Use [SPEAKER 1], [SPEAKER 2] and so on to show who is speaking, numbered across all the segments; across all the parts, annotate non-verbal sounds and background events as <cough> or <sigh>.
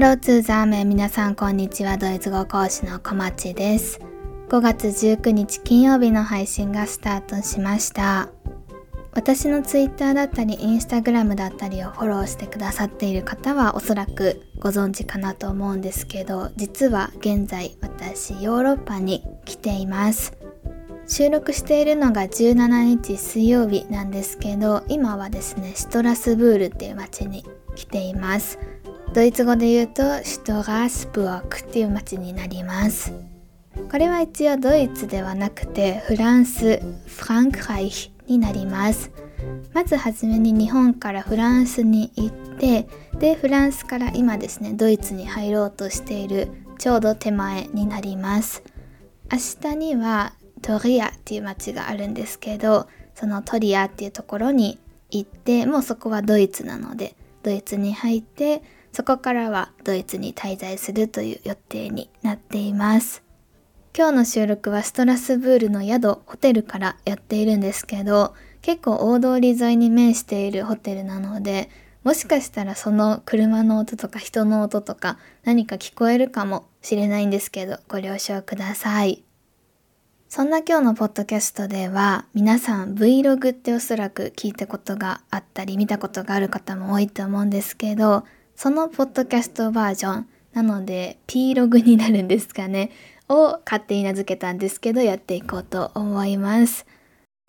[SPEAKER 1] ローツーザーメン皆さんこんにちはドイツ語講師の小町です。5月19日金曜日の配信がスタートしました。私のツイッターだったりインスタグラムだったりをフォローしてくださっている方はおそらくご存知かなと思うんですけど実は現在私ヨーロッパに来ています。収録しているのが17日水曜日なんですけど今はですねシトラスブールっていう街に来ています。ドイツ語で言うとシュトラスブークっていう街になります。これは一応ドイツではなくてフランスフランクライヒになります。まずはじめに日本からフランスに行ってでフランスから今ですねドイツに入ろうとしているちょうど手前になります。明日にはトリアっていう町があるんですけどそのトリアっていうところに行ってもうそこはドイツなのでドイツに入ってそこからはドイツに滞在するという予定になっています今日の収録はストラスブールの宿ホテルからやっているんですけど結構大通り沿いに面しているホテルなのでもしかしたらその車の音とか人の音とか何か聞こえるかもしれないんですけどご了承ください。そんな今日のポッドキャストでは皆さん Vlog っておそらく聞いたことがあったり見たことがある方も多いと思うんですけどそのポッドキャストバージョンなので Plog になるんですかねを勝手に名付けたんですけどやっていこうと思います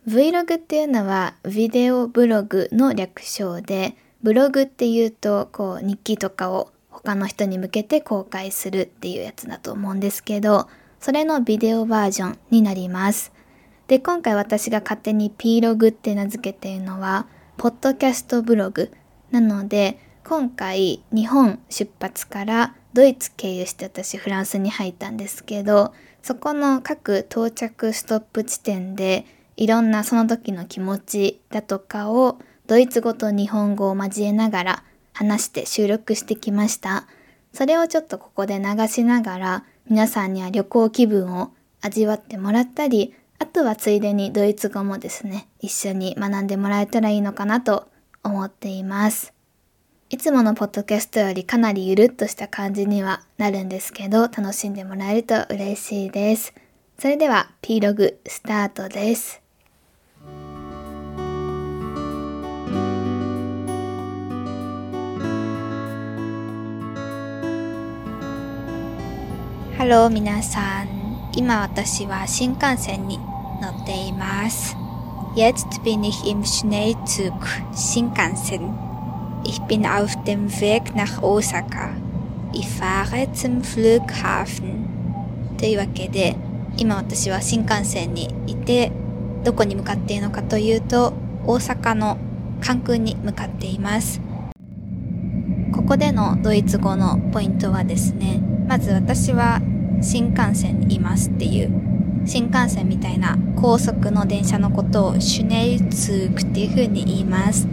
[SPEAKER 1] Vlog っていうのはビデオブログの略称でブログっていうとこう日記とかを他の人に向けて公開するっていうやつだと思うんですけどそれのビデオバージョンになります。で、今回私が勝手に Plog って名付けているのは、ポッドキャストブログなので、今回日本出発からドイツ経由して私フランスに入ったんですけど、そこの各到着ストップ地点でいろんなその時の気持ちだとかをドイツ語と日本語を交えながら話して収録してきました。それをちょっとここで流しながら皆さんには旅行気分を味わってもらったり、あとはついでにドイツ語もですね、一緒に学んでもらえたらいいのかなと思っています。いつものポッドキャストよりかなりゆるっとした感じにはなるんですけど、楽しんでもらえると嬉しいです。それでは P ログスタートです。ハロー皆さん。今私は新幹線に乗っています。Jetzt bin ich im Schnellzug Shinkansen. Ich bin auf dem Weg nach Osaka. Ich fahre zum Flughafen. というわけで、今私は新幹線にいて、どこに向かっているのかというと、大阪の関空に向かっています。ここでのドイツ語のポイントはですね、まず私は新幹線にいますっていう新幹線みたいな高速の電車のことをシュネルツークっていう風に言います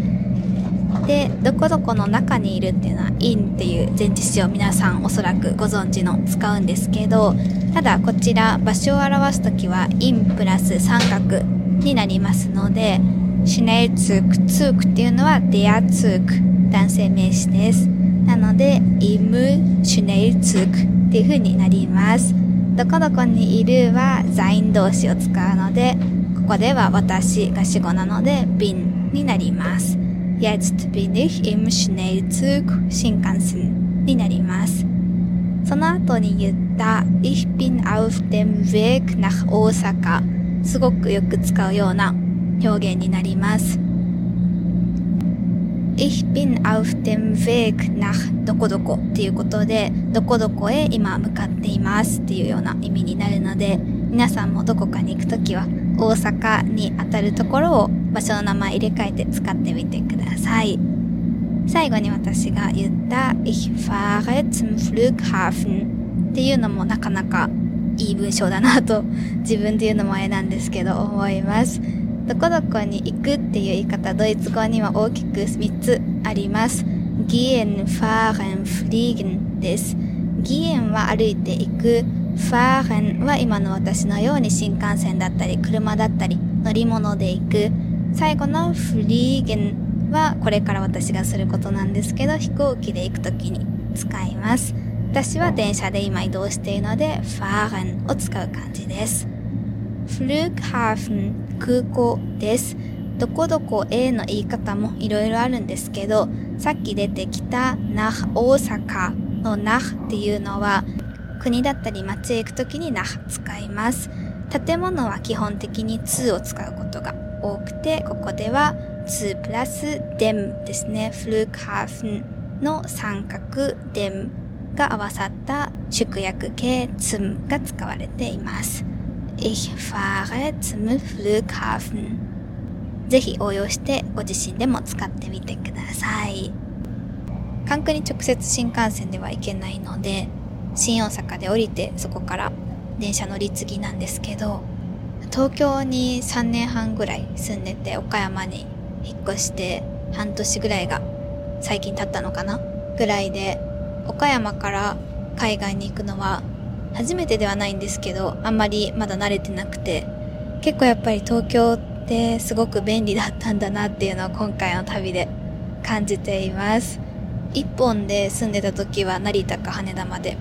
[SPEAKER 1] でどこどこの中にいるっていうのは in っていう前置詞を皆さんおそらくご存知の使うんですけどただこちら場所を表す時は in プラス三角になりますのでシュネルツークツークっていうのは der ツーク男性名詞ですなので im シュネルツークっていう風になります。どこどこにいるは座員動詞を使うので、ここでは私が主語なので bin になります。Jetzt bin ich im Schnellzug Shinkansen になります。その後に言った Ich bin auf dem Weg nach Osaka すごくよく使うような表現になります。Ich bin auf dem Weg nach どこどこっていうことで、どこどこへ今向かっていますっていうような意味になるので、皆さんもどこかに行くときは大阪にあたるところを場所の名前入れ替えて使ってみてください。最後に私が言った Ich fahre zum Flughafen っていうのもなかなかいい文章だなと自分で言うのもあれなんですけど思います。どこどこに行くっていう言い方、ドイツ語には大きく3つあります。gehen, fahren, fliegen です。gehen は歩いていく。fahren は今の私のように新幹線だったり、車だったり、乗り物で行く。最後の fliegen はこれから私がすることなんですけど、飛行機で行くときに使います。私は電車で今移動しているので fahren を使う感じです。Flughafen 空港です。どこどこ A の言い方もいろいろあるんですけど、さっき出てきた nach 大阪の nach っていうのは国だったり街へ行くときに nach 使います。建物は基本的に2を使うことが多くて、ここでは2プラス dem ですね。Flughafen の三角 dem が合わさった縮約形 zum が使われています。Ich fahre zum Flughafen ぜひ応用してご自身でも使ってみてください。関空に直接新幹線では行けないので、新大阪で降りてそこから電車乗り継ぎなんですけど、東京に3年半ぐらい住んでて岡山に引っ越して半年ぐらいが最近経ったのかなぐらいで岡山から海外に行くのは初めてではないんですけどあんまりまだ慣れてなくて結構やっぱり東京ってすごく便利だったんだなっていうのを今回の旅で感じています。一本で住んでた時は成田か羽田まで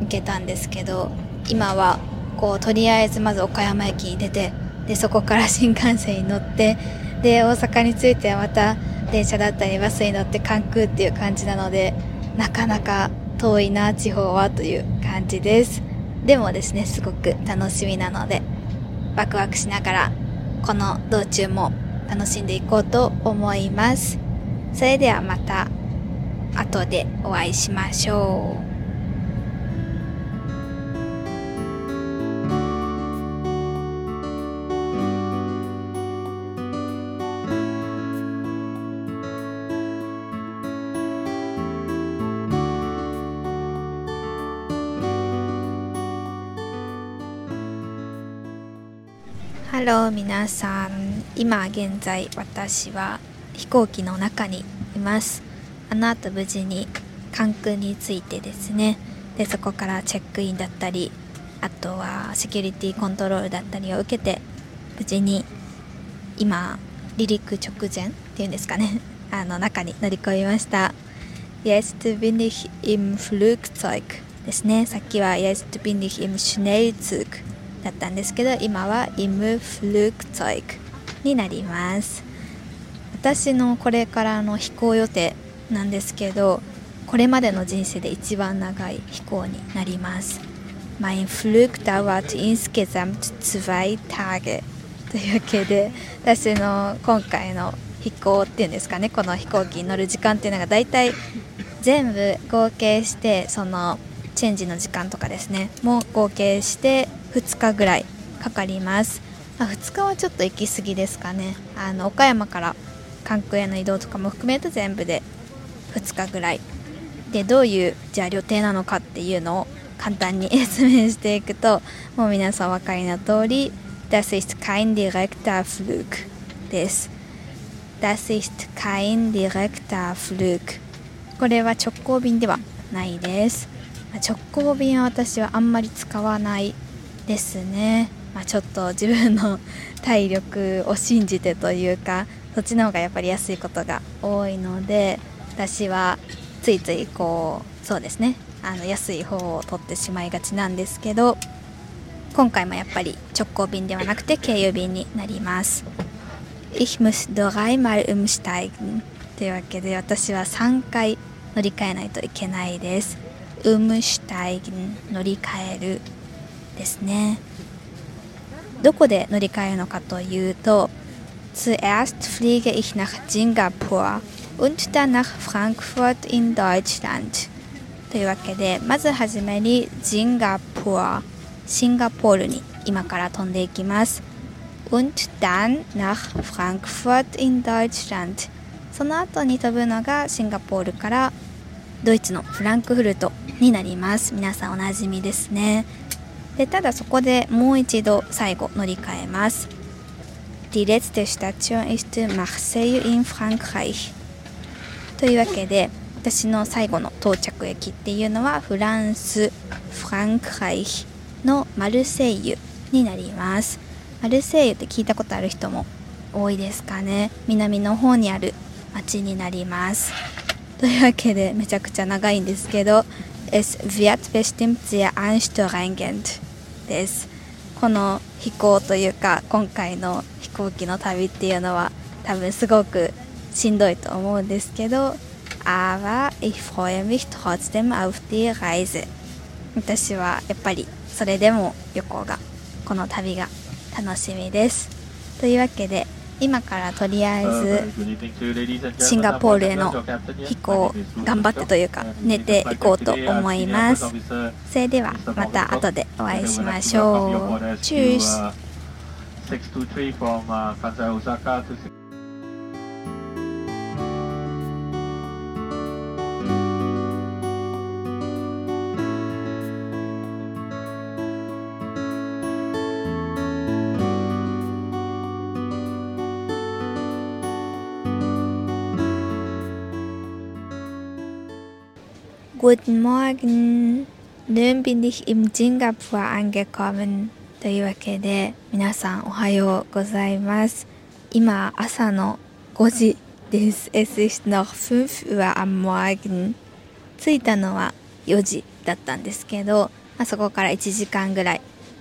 [SPEAKER 1] 行けたんですけど今はこうとりあえずまず岡山駅に出てでそこから新幹線に乗ってで大阪に着いてはまた電車だったりバスに乗って関空っていう感じなのでなかなか遠いな地方はという感じです。でもですねすごく楽しみなのでワクワクしながらこの道中も楽しんでいこうと思います。それではまた後でお会いしましょう。Hello 皆さん。今現在私は飛行機の中にいます。あの後無事に関空に着いてですね。でそこからチェックインだったりあとはセキュリティコントロールだったりを受けて無事に今離陸直前っていうんですかね。<laughs> あの中に乗り込みました。Jetzt bin ich im Flugzeug ですね。さっきは Jetzt bin ich im Schnellzug だったんですけど今は im Flugzeug になります。私のこれからの飛行予定なんですけどこれまでの人生で一番長い飛行になります。Mein Flug dauert insgesamt zwei Tage というわけで私の今回の飛行っていうんですかねこの飛行機に乗る時間っていうのが大体全部合計してそのチェンジの時間とかですねも合計して2日ぐらいかかります、まあ、2日はちょっと行き過ぎですかね。あの岡山から関空への移動とかも含めると全部で2日ぐらい。でどういうじゃあ旅程なのかっていうのを簡単に <laughs> 説明していくともう皆さんお分かりの通り Das ist kein direkter Flug です。Das ist kein direkter Flug これは直行便ではないです。直行便は私はあんまり使わないですね、まあ、ちょっと自分の体力を信じてというかそっちの方がやっぱり安いことが多いので私はついついこうそうですね。あの安い方を取ってしまいがちなんですけど今回もやっぱり直行便ではなくて経由便になります。Ich muss dreimal umsteigen というわけで私は3回乗り換えないといけないです。Umsteigen 乗り換える。ですね。どこで乗り換えるのかというと Zuerst fliege ich nach Singapur und dann nach Frankfurt in Deutschland というわけでまずはじめにシンガポーシンガポールに今から飛んでいきます。und dann nach Frankfurt in Deutschland その後に飛ぶのがシンガポールからドイツのフランクフルトになります。皆さんおなじみですね。でただそこでもう一度最後乗り換えます。Die letzte Station ist Marseille in Frankreich というわけで私の最後の到着駅っていうのはフランスフランクライヒのマルセイユになります。マルセイユって聞いたことある人も多いですかね。南の方にある町になります。というわけでめちゃくちゃ長いんですけど Es wird bestimmt sehr anstrengend ですこの飛行というか今回の飛行機の旅っていうのは多分すごくしんどいと思うんですけど Aber ich freue mich trotzdem auf die Reise 私はやっぱりそれでも旅行がこの旅が楽しみです。というわけで今からとりあえずシンガポールへの飛行頑張ってというか寝ていこうと思います。それではまた後でお会いしましょう。チュース Guten Morgen! Nun bin ich im Singapur angekommen. というわけで皆さんおはようございます。今朝の5時です。Es ist noch 5 Uhr am Morgen. 着いたのは4時だったんですけど、まあ、そこから1時間ぐらい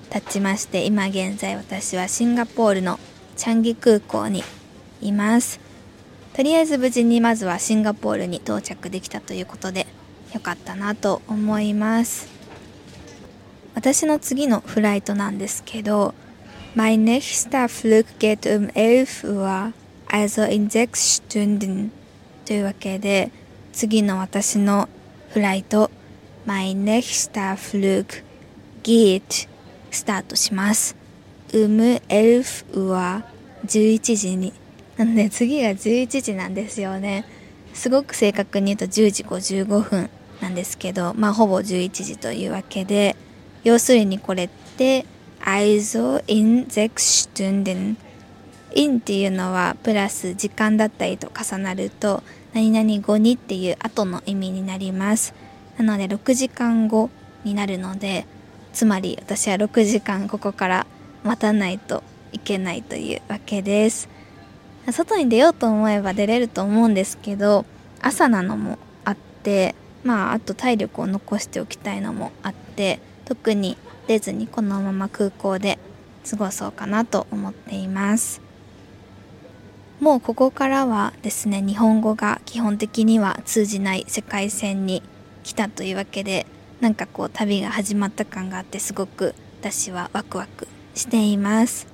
[SPEAKER 1] 経ちまして今現在私はシンガポールのチャンギ空港にいます。とりあえず無事にまずはシンガポールに到着できたということで良かったなと思います。私の次のフライトなんですけど Mein nächster Flug geht um 11 Uhr also in 6 Stunden というわけで次の私のフライト Mein nächster Flug geht スタートします。um 11 Uhr 11時に。なので次が11時なんですよね。すごく正確に言うと10時55分。んですけど、まあ、ほぼ11時というわけで、要するにこれって、also in sechs Stunden in っていうのはプラス時間だったりと重なると何々後にっていう後の意味になります。なので6時間後になるのでつまり私は6時間ここから待たないといけないというわけです。外に出ようと思えば出れると思うんですけど朝なのもあってまああと体力を残しておきたいのもあって特に出ずにこのまま空港で過ごそうかなと思っています。もうここからはですね日本語が基本的には通じない世界線に来たというわけでなんかこう旅が始まった感があってすごく私はワクワクしています。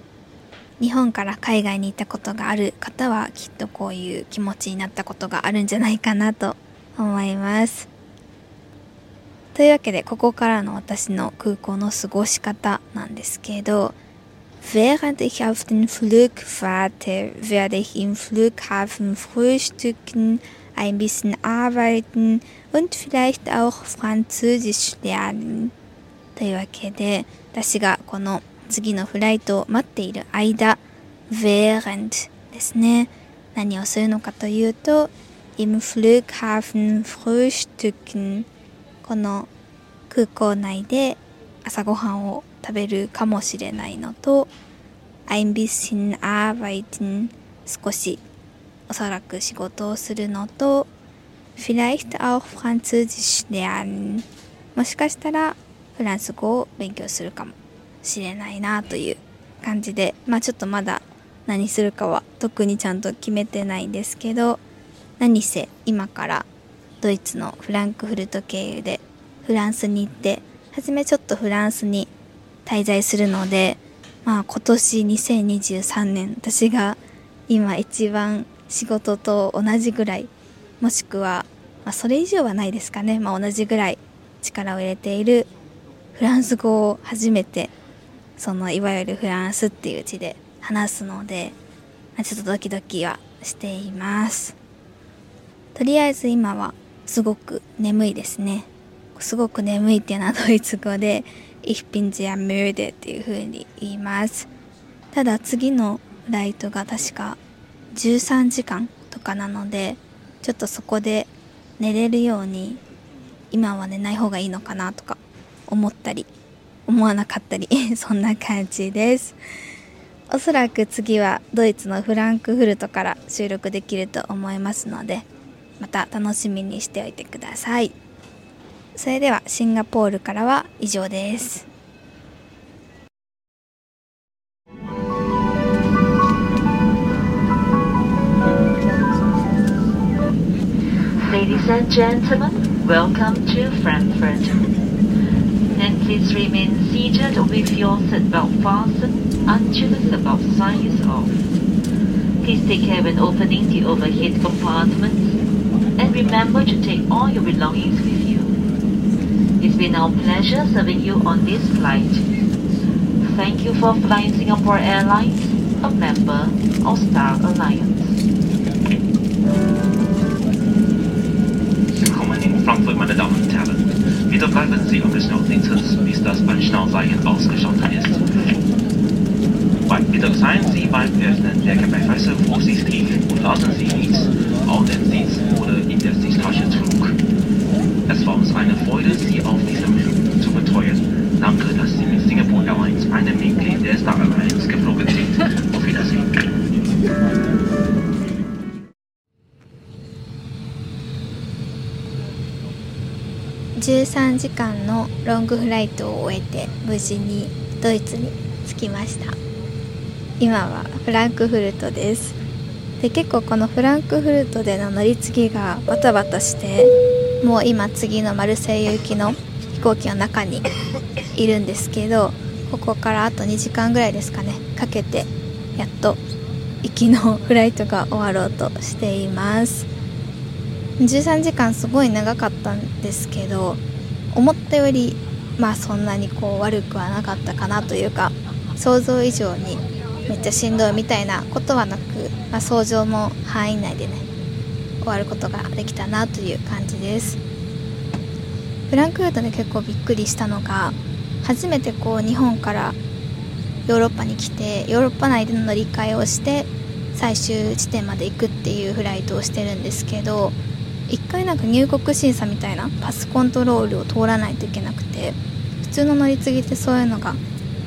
[SPEAKER 1] 日本から海外に行ったことがある方はきっとこういう気持ちになったことがあるんじゃないかなと思います。というわけで、ここからの私の空港の過ごし方なんですけど、Während ich auf den Flug warte, werde ich im Flughafen frühstücken, ein bisschen arbeiten und vielleicht auch Französisch lernen. というわけで、私がこの次のフライトを待っている間、während ですね。何をするのかというと、im Flughafen frühstücken この空港内で朝ごはんを食べるかもしれないのと ein bisschen arbeiten 少しおそらく仕事をするのと vielleicht auch Französisch lernen もしかしたらフランス語を勉強するかもしれないなという感じでまあちょっとまだ何するかは特にちゃんと決めてないんですけど何せ今からドイツのフランクフルト経由でフランスに行って初めちょっとフランスに滞在するのでまあ今年2023年私が今一番仕事と同じぐらいもしくは、まあ、それ以上はないですかね、まあ、同じぐらい力を入れているフランス語を初めてそのいわゆるフランスっていう字で話すので、まあ、ちょっとドキドキはしています。とりあえず今はすごく眠いですね。すごく眠いっていうのはドイツ語で Ich bin sehr müde っていう風に言います。ただ次のライトが確か13時間とかなのでちょっとそこで寝れるように今は寝ない方がいいのかなとか思ったり思わなかったり <laughs> そんな感じですおそらく次はドイツのフランクフルトから収録できると思いますのでまた楽しみにしておいてくださいそれではシンガポールからは以上です
[SPEAKER 2] Ladies and gentlemen, welcome to Frankfurt. And please remain seated with your seatbelt fastened until the seatbelt sign is off. Please take care when opening the overhead compartments and remember to take all your belongings with you. It's been our pleasure serving you on this flight. Thank you for flying Singapore Airlines, a member of Star Alliance.
[SPEAKER 3] In Frankfurt, meine Damen und Herren. Bitte bleiben Sie angeschnallt sitzen, bis das Anschnallzeichen ausgeschaltet ist. Bitte seien Sie beim Öffnen der Gepäckfächer vorsichtig und lassen Sie nichts auf den Sitz oder in der Sitztasche zurück. Es war uns eine Freude, Sie auf diesem Flug zu betreuen. Danke, dass Sie mit Singapore Airlines, einem Mitglied der Star Alliance, geflogen sind. Auf Wiedersehen.
[SPEAKER 1] 13時間のロングフライトを終えて無事にドイツに着きました今はフランクフルトですで結構このフランクフルトでの乗り継ぎがバタバタしてもう今次のマルセイユ行きの飛行機の中にいるんですけどここからあと2時間ぐらいですかねかけてやっと行きのフライトが終わろうとしています。13時間すごい長かったんですけど思ったよりまあそんなにこう悪くはなかったかなというか想像以上にめっちゃしんどいみたいなことはなく、まあ、想像の範囲内でね終わることができたなという感じです。フランクフルトで結構びっくりしたのが初めてこう日本からヨーロッパに来てヨーロッパ内での乗り換えをして最終地点まで行くっていうフライトをしてるんですけど一回なんか入国審査みたいなパスコントロールを通らないといけなくて普通の乗り継ぎってそういうのが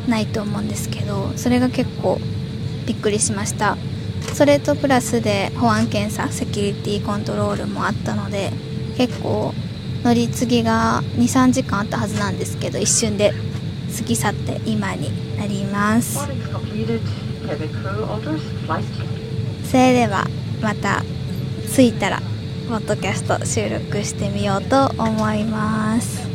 [SPEAKER 1] ないと思うんですけどそれが結構びっくりしました。それとプラスで保安検査セキュリティコントロールもあったので結構乗り継ぎが23時間あったはずなんですけど一瞬で過ぎ去って今になります。それではまた着いたらポッドキャスト収録してみようと思います。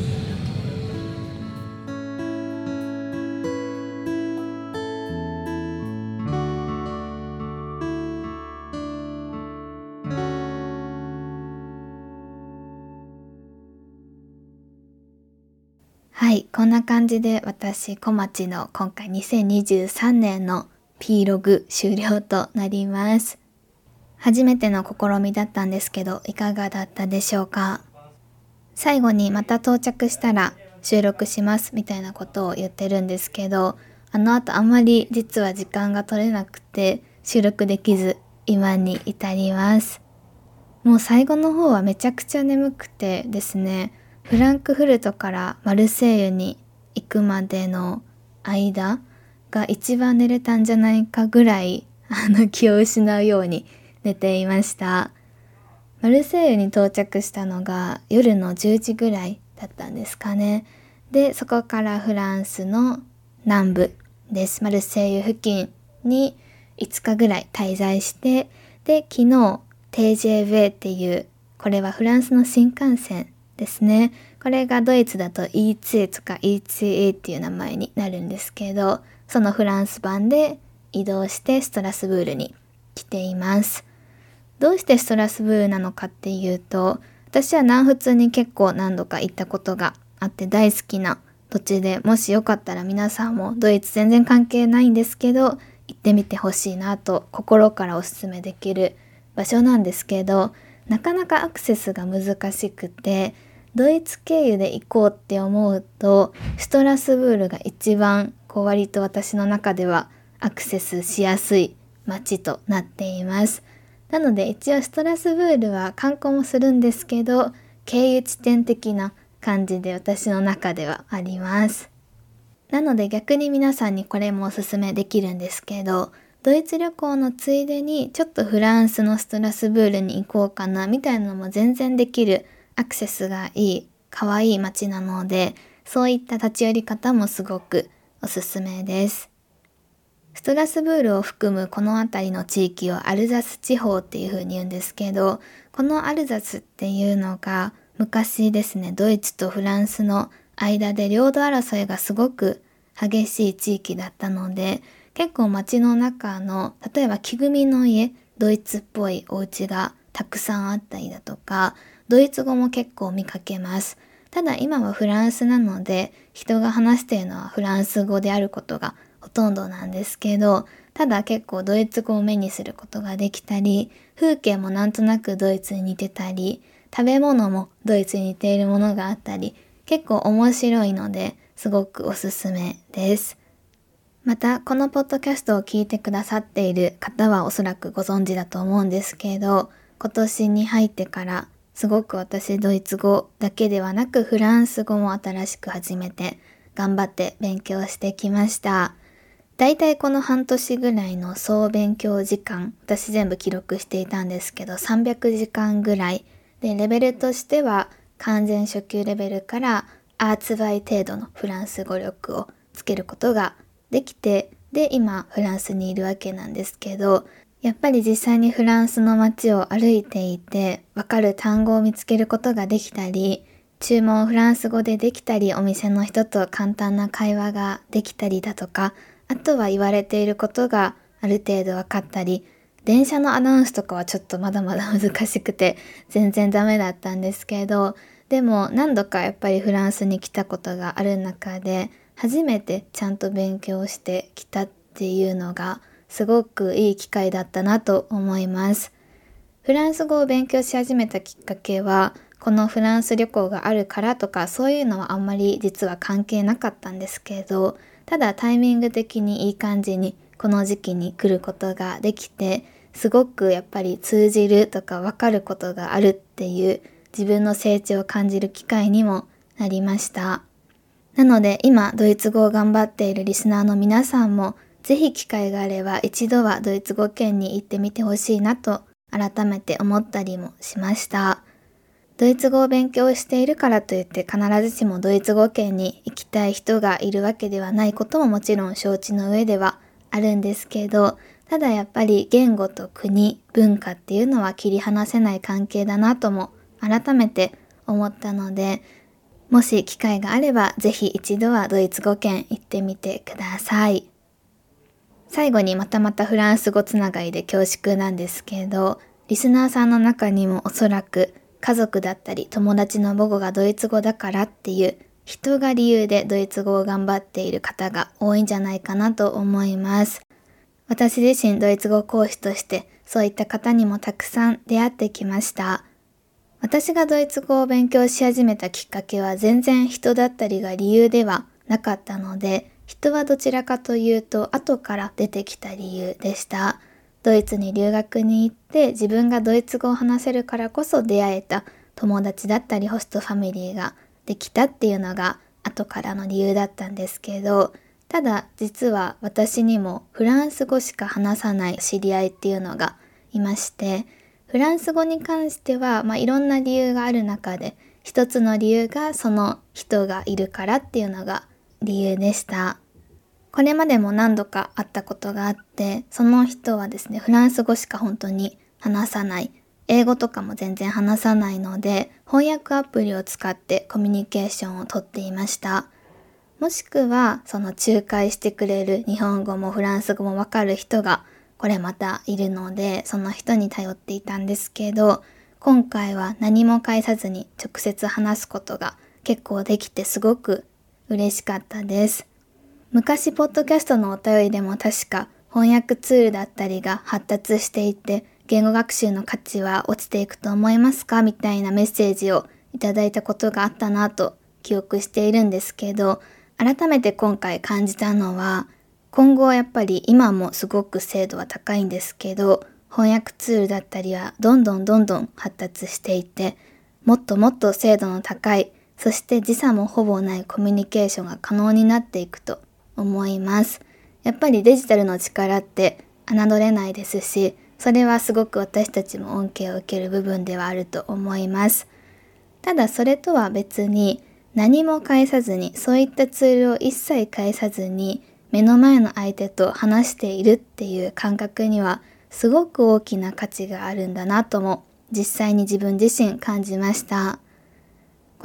[SPEAKER 1] はいこんな感じで私小町の今回2023年の P ログ終了となります初めての試みだったんですけど、いかがだったでしょうか？最後にまた到着したら収録しますみたいなことを言ってるんですけど、あの後あんまり実は時間が取れなくて収録できず今に至ります。もう最後の方はめちゃくちゃ眠くてですね、フランクフルトからマルセイユに行くまでの間が一番寝れたんじゃないかぐらいあの気を失うように寝ていました。マルセイユに到着したのが夜の10時ぐらいだったんですかね。でそこからフランスの南部です。マルセイユ付近に5日ぐらい滞在してで昨日 TJV っていうこれはフランスの新幹線ですね。これがドイツだと E2 とか E2A っていう名前になるんですけどそのフランス版で移動してストラスブールに来ています。どうしてストラスブールなのかっていうと私は南仏に結構何度か行ったことがあって大好きな土地でもしよかったら皆さんもドイツ全然関係ないんですけど行ってみてほしいなと心からおすすめできる場所なんですけどなかなかアクセスが難しくてドイツ経由で行こうって思うとストラスブールが一番こう割と私の中ではアクセスしやすい街となっています。なので一応ストラスブールは観光もするんですけど経由地点的な感じで私の中ではあります。なので逆に皆さんにこれもおすすめできるんですけどドイツ旅行のついでにちょっとフランスのストラスブールに行こうかなみたいなのも全然できるアクセスがいい可愛いい街なのでそういった立ち寄り方もすごくおすすめです。ストラスブールを含むこの辺りの地域をアルザス地方っていう風に言うんですけどこのアルザスっていうのが昔ですねドイツとフランスの間で領土争いがすごく激しい地域だったので結構街の中の例えば木組みの家ドイツっぽいお家がたくさんあったりだとかドイツ語も結構見かけますただ今はフランスなので人が話しているのはフランス語であることがほとんどなんですけどただ結構ドイツ語を目にすることができたり風景もなんとなくドイツに似てたり食べ物もドイツに似ているものがあったり結構面白いのですごくおすすめです。また、このポッドキャストを聞いてくださっている方はおそらくご存知だと思うんですけど、今年に入ってからすごく私ドイツ語だけではなくフランス語も新しく始めて頑張って勉強してきました。だいたいこの半年ぐらいの総勉強時間、私全部記録していたんですけど300時間ぐらい。で、レベルとしては完全初級レベルからアーツバイ程度のフランス語力をつけることができて、で、今フランスにいるわけなんですけど、やっぱり実際にフランスの街を歩いていて、わかる単語を見つけることができたり、注文をフランス語でできたり、お店の人と簡単な会話ができたりだとか、あとは言われていることがある程度分かったり、電車のアナウンスとかはちょっとまだまだ難しくて全然ダメだったんですけど、でも何度かやっぱりフランスに来たことがある中で、初めてちゃんと勉強してきたっていうのがすごくいい機会だったなと思います。フランス語を勉強し始めたきっかけはこのフランス旅行があるからとかそういうのはあんまり実は関係なかったんですけどただタイミング的にいい感じにこの時期に来ることができてすごくやっぱり通じるとか分かることがあるっていう自分の成長を感じる機会にもなりました。なので今ドイツ語を頑張っているリスナーの皆さんもぜひ機会があれば一度はドイツ語圏に行ってみてほしいなと改めて思ったりもしました。ドイツ語を勉強しているからといって必ずしもドイツ語圏に行きたい人がいるわけではないことももちろん承知の上ではあるんですけど、ただやっぱり言語と国、文化っていうのは切り離せない関係だなとも改めて思ったので、もし機会があればぜひ一度はドイツ語圏行ってみてください。最後にまたまたフランス語つながりで恐縮なんですけど、リスナーさんの中にもおそらく家族だったり友達の母語がドイツ語だからっていう人が理由でドイツ語を頑張っている方が多いんじゃないかなと思います。私自身ドイツ語講師としてそういった方にもたくさん出会ってきました。私がドイツ語を勉強し始めたきっかけは全然人だったりが理由ではなかったので、人はどちらかというと後から出てきた理由でした。ドイツに留学に行って自分がドイツ語を話せるからこそ出会えた友達だったりホストファミリーができたっていうのが後からの理由だったんですけど、ただ実は私にもフランス語しか話さない知り合いっていうのがいまして、フランス語に関しては、まあ、いろんな理由がある中で一つの理由がその人がいるからっていうのが理由でした。これまでも何度か会ったことがあってその人はですねフランス語しか本当に話さない英語とかも全然話さないので翻訳アプリを使ってコミュニケーションをとっていましたもしくはその仲介してくれる日本語もフランス語もわかる人がこれまたいるので、その人に頼っていたんですけど、今回は何も返さずに直接話すことが結構できてすごく嬉しかったです。昔、ポッドキャストのお便りでも確か翻訳ツールだったりが発達していて、言語学習の価値は落ちていくと思いますか？みたいなメッセージをいただいたことがあったなと記憶しているんですけど、改めて今回感じたのは、今後はやっぱり今もすごく精度は高いんですけど、翻訳ツールだったりはどんどんどんどん発達していて、もっともっと精度の高い、そして時差もほぼないコミュニケーションが可能になっていくと思います。やっぱりデジタルの力って侮れないですしそれはすごく私たちも恩恵を受ける部分ではあると思いますただそれとは別に何も返さずにそういったツールを一切返さずに目の前の相手と話しているっていう感覚にはすごく大きな価値があるんだなとも実際に自分自身感じました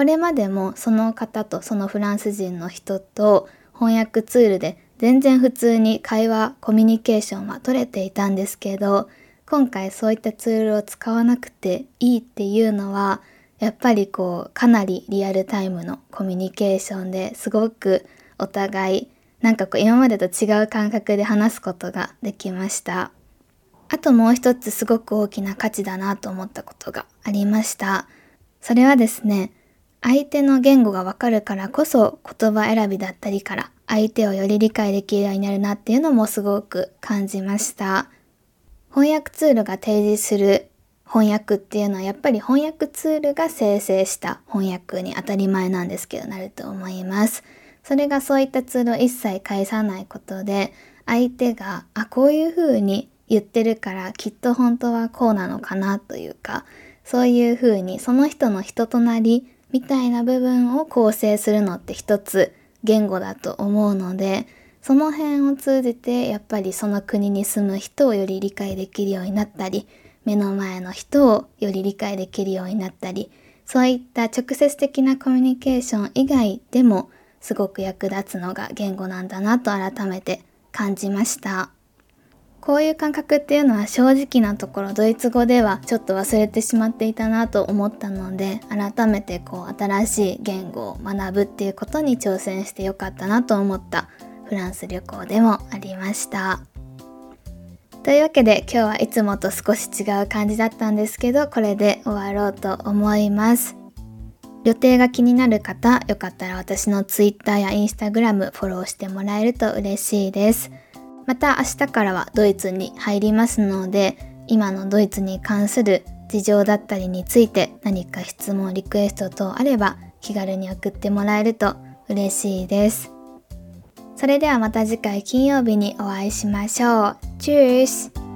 [SPEAKER 1] これまでもその方とそのフランス人の人と翻訳ツールで全然普通に会話コミュニケーションは取れていたんですけど今回そういったツールを使わなくていいっていうのはやっぱりこうかなりリアルタイムのコミュニケーションですごくお互いなんかこう今までと違う感覚で話すことができました。あともう一つすごく大きな価値だなと思ったことがありました。それはですね相手の言語がわかるからこそ言葉選びだったりから相手をより理解できるようになるなっていうのもすごく感じました翻訳ツールが提示する翻訳っていうのはやっぱり翻訳ツールが生成した翻訳に当たり前なんですけどなると思います。それがそういったツールを一切返さないことで相手があこういう風に言ってるからきっと本当はこうなのかなというかそういう風にその人の人となりみたいな部分を構成するのって一つ言語だと思うのでその辺を通じてやっぱりその国に住む人をより理解できるようになったり目の前の人をより理解できるようになったりそういった直接的なコミュニケーション以外でもすごく役立つのが言語なんだなと改めて感じました。こういう感覚っていうのは正直なところドイツ語ではちょっと忘れてしまっていたなと思ったので改めてこう新しい言語を学ぶっていうことに挑戦してよかったなと思ったフランス旅行でもありました。というわけで今日はいつもと少し違う感じだったんですけどこれで終わろうと思います。予定が気になる方、よかったら私の Twitter や Instagram フォローしてもらえると嬉しいです。また明日からはドイツに入りますので今のドイツに関する事情だったりについて何か質問リクエスト等あれば気軽に送ってもらえると嬉しいです。それではまた次回金曜日にお会いしましょう。チュース